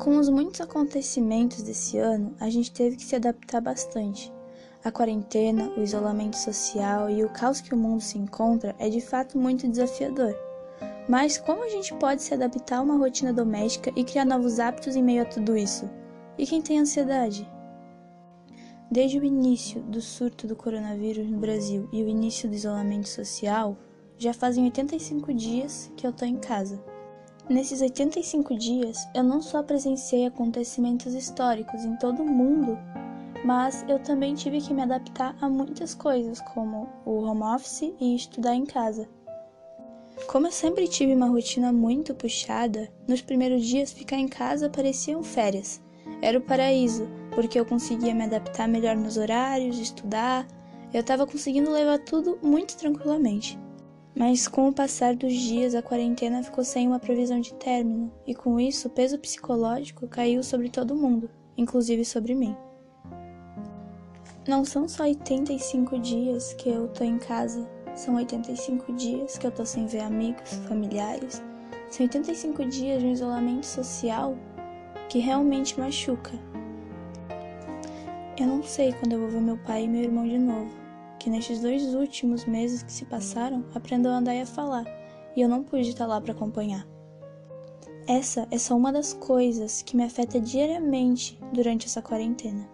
Com os muitos acontecimentos desse ano, a gente teve que se adaptar bastante. A quarentena, o isolamento social e o caos que o mundo se encontra é de fato muito desafiador. Mas como a gente pode se adaptar a uma rotina doméstica e criar novos hábitos em meio a tudo isso? E quem tem ansiedade? Desde o início do surto do coronavírus no Brasil e o início do isolamento social, já fazem 85 dias que eu tô em casa. Nesses 85 dias, eu não só presenciei acontecimentos históricos em todo o mundo, mas eu também tive que me adaptar a muitas coisas, como o home office e estudar em casa. Como eu sempre tive uma rotina muito puxada, nos primeiros dias ficar em casa pareciam férias. Era o paraíso, porque eu conseguia me adaptar melhor nos horários, estudar, eu estava conseguindo levar tudo muito tranquilamente. Mas com o passar dos dias, a quarentena ficou sem uma previsão de término, e com isso o peso psicológico caiu sobre todo mundo, inclusive sobre mim. Não são só 85 dias que eu tô em casa, são 85 dias que eu tô sem ver amigos, familiares. São 85 dias de um isolamento social que realmente machuca. Eu não sei quando eu vou ver meu pai e meu irmão de novo que nestes dois últimos meses que se passaram aprendeu a andar e a falar, e eu não pude estar lá para acompanhar. Essa é só uma das coisas que me afeta diariamente durante essa quarentena.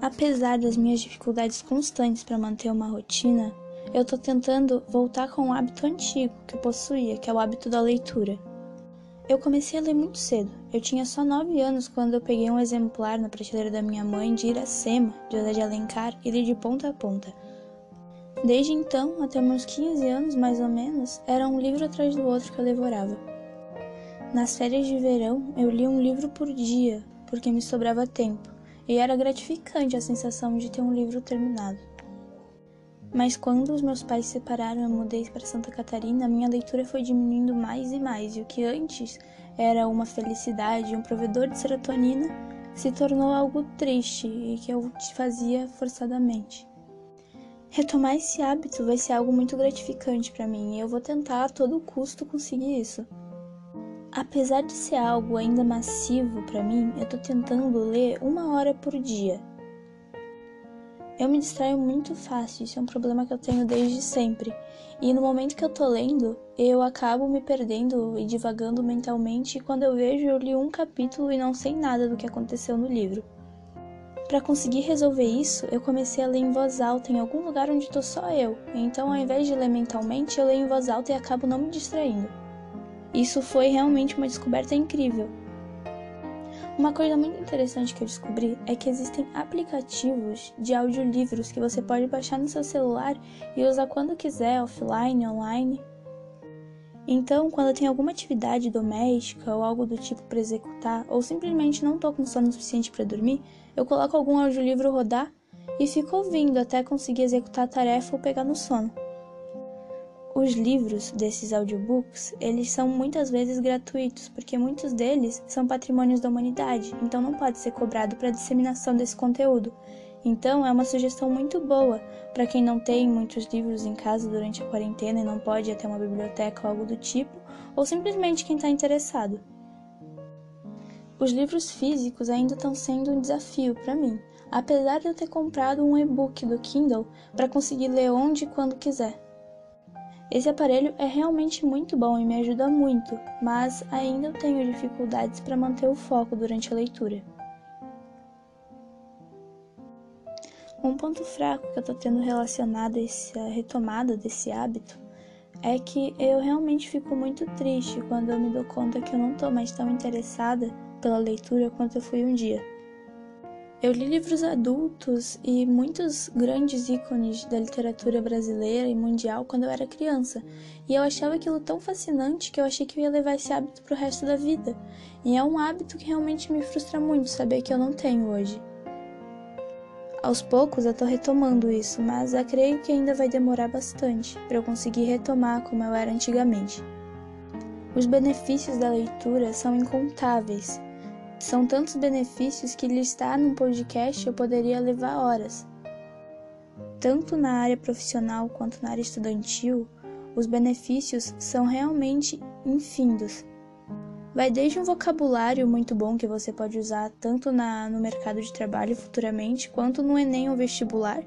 Apesar das minhas dificuldades constantes para manter uma rotina, eu estou tentando voltar com um hábito antigo que eu possuía, que é o hábito da leitura. Eu comecei a ler muito cedo. Eu tinha só 9 anos quando eu peguei um exemplar na prateleira da minha mãe de Iracema, de José de Alencar, e li de ponta a ponta. Desde então, até meus 15 anos mais ou menos, era um livro atrás do outro que eu devorava. Nas férias de verão, eu li um livro por dia, porque me sobrava tempo, e era gratificante a sensação de ter um livro terminado. Mas quando os meus pais se separaram e eu mudei para Santa Catarina, minha leitura foi diminuindo mais e mais, e o que antes era uma felicidade, um provedor de serotonina, se tornou algo triste e que eu fazia forçadamente. Retomar esse hábito vai ser algo muito gratificante para mim e eu vou tentar a todo custo conseguir isso. Apesar de ser algo ainda massivo para mim, eu tô tentando ler uma hora por dia eu me distraio muito fácil, isso é um problema que eu tenho desde sempre. E no momento que eu tô lendo, eu acabo me perdendo e divagando mentalmente, e quando eu vejo, eu li um capítulo e não sei nada do que aconteceu no livro. Para conseguir resolver isso, eu comecei a ler em voz alta em algum lugar onde tô só eu. Então, ao invés de ler mentalmente, eu leio em voz alta e acabo não me distraindo. Isso foi realmente uma descoberta incrível. Uma coisa muito interessante que eu descobri é que existem aplicativos de audiolivros que você pode baixar no seu celular e usar quando quiser, offline, online. Então, quando tenho alguma atividade doméstica ou algo do tipo para executar, ou simplesmente não estou com sono suficiente para dormir, eu coloco algum audiolivro rodar e fico ouvindo até conseguir executar a tarefa ou pegar no sono. Os livros desses audiobooks, eles são muitas vezes gratuitos, porque muitos deles são patrimônios da humanidade, então não pode ser cobrado para a disseminação desse conteúdo. Então é uma sugestão muito boa para quem não tem muitos livros em casa durante a quarentena e não pode ir até uma biblioteca ou algo do tipo, ou simplesmente quem está interessado. Os livros físicos ainda estão sendo um desafio para mim, apesar de eu ter comprado um e-book do Kindle para conseguir ler onde e quando quiser. Esse aparelho é realmente muito bom e me ajuda muito, mas ainda tenho dificuldades para manter o foco durante a leitura. Um ponto fraco que eu estou tendo relacionado a essa retomada desse hábito é que eu realmente fico muito triste quando eu me dou conta que eu não estou mais tão interessada pela leitura quanto eu fui um dia. Eu li livros adultos e muitos grandes ícones da literatura brasileira e mundial quando eu era criança, e eu achava aquilo tão fascinante que eu achei que eu ia levar esse hábito pro resto da vida. E é um hábito que realmente me frustra muito saber que eu não tenho hoje. Aos poucos eu tô retomando isso, mas eu creio que ainda vai demorar bastante para eu conseguir retomar como eu era antigamente. Os benefícios da leitura são incontáveis são tantos benefícios que listar num podcast eu poderia levar horas. Tanto na área profissional quanto na área estudantil, os benefícios são realmente infindos. Vai desde um vocabulário muito bom que você pode usar tanto na, no mercado de trabalho futuramente, quanto no Enem ou vestibular,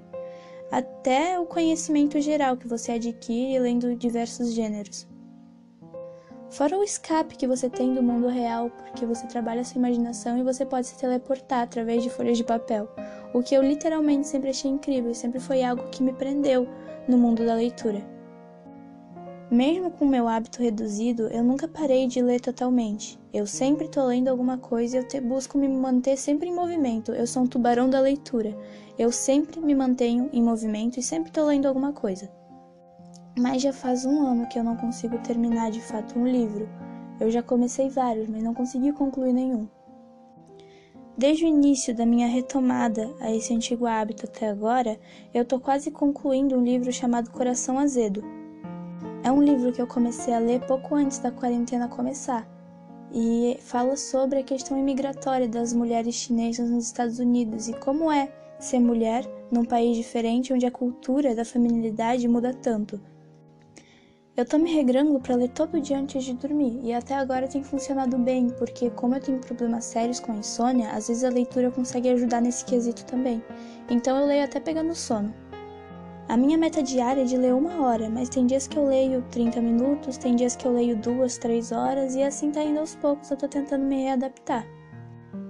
até o conhecimento geral que você adquire lendo diversos gêneros. Fora o escape que você tem do mundo real, porque você trabalha sua imaginação e você pode se teleportar através de folhas de papel, o que eu literalmente sempre achei incrível e sempre foi algo que me prendeu no mundo da leitura. Mesmo com meu hábito reduzido, eu nunca parei de ler totalmente. Eu sempre tô lendo alguma coisa e eu te, busco me manter sempre em movimento. Eu sou um tubarão da leitura. Eu sempre me mantenho em movimento e sempre tô lendo alguma coisa. Mas já faz um ano que eu não consigo terminar de fato um livro. Eu já comecei vários, mas não consegui concluir nenhum. Desde o início da minha retomada a esse antigo hábito até agora, eu tô quase concluindo um livro chamado Coração Azedo, é um livro que eu comecei a ler pouco antes da quarentena começar e fala sobre a questão imigratória das mulheres chinesas nos Estados Unidos e como é ser mulher num país diferente onde a cultura da feminilidade muda tanto. Eu tô me regrando para ler todo dia antes de dormir e até agora tem funcionado bem, porque como eu tenho problemas sérios com a insônia, às vezes a leitura consegue ajudar nesse quesito também. Então eu leio até pegando sono. A minha meta diária é de ler uma hora, mas tem dias que eu leio 30 minutos, tem dias que eu leio duas, três horas e assim tá indo aos poucos, eu tô tentando me readaptar.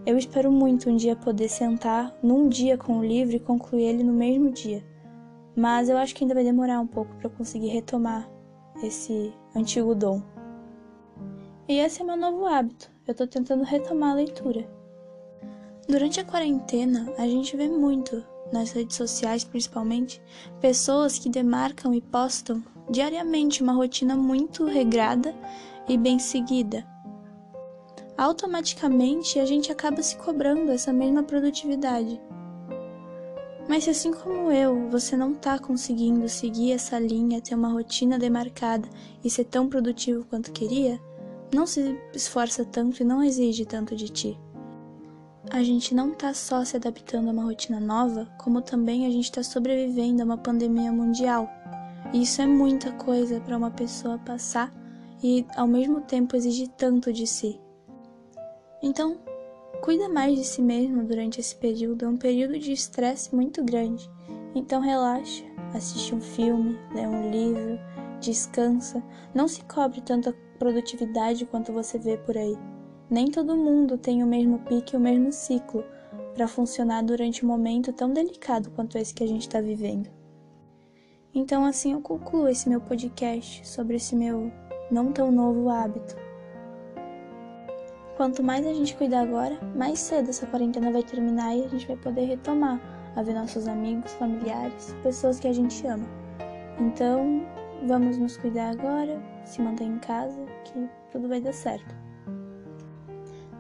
Eu espero muito um dia poder sentar num dia com o livro e concluir ele no mesmo dia, mas eu acho que ainda vai demorar um pouco para eu conseguir retomar esse antigo dom. E esse é meu novo hábito, eu tô tentando retomar a leitura. Durante a quarentena, a gente vê muito nas redes sociais principalmente, pessoas que demarcam e postam diariamente uma rotina muito regrada e bem seguida. Automaticamente a gente acaba se cobrando essa mesma produtividade. Mas se assim como eu, você não está conseguindo seguir essa linha, ter uma rotina demarcada e ser tão produtivo quanto queria, não se esforça tanto e não exige tanto de ti a gente não está só se adaptando a uma rotina nova, como também a gente está sobrevivendo a uma pandemia mundial. E isso é muita coisa para uma pessoa passar e ao mesmo tempo exigir tanto de si. Então, cuida mais de si mesmo durante esse período, é um período de estresse muito grande. Então relaxa, assiste um filme, lê um livro, descansa, não se cobre tanta produtividade quanto você vê por aí. Nem todo mundo tem o mesmo pique e o mesmo ciclo para funcionar durante um momento tão delicado quanto esse que a gente está vivendo. Então, assim eu concluo esse meu podcast sobre esse meu não tão novo hábito. Quanto mais a gente cuidar agora, mais cedo essa quarentena vai terminar e a gente vai poder retomar a ver nossos amigos, familiares, pessoas que a gente ama. Então, vamos nos cuidar agora, se manter em casa, que tudo vai dar certo.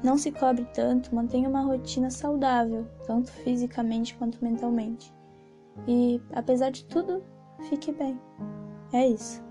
Não se cobre tanto, mantenha uma rotina saudável, tanto fisicamente quanto mentalmente. E, apesar de tudo, fique bem. É isso.